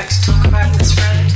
like to talk about this friend.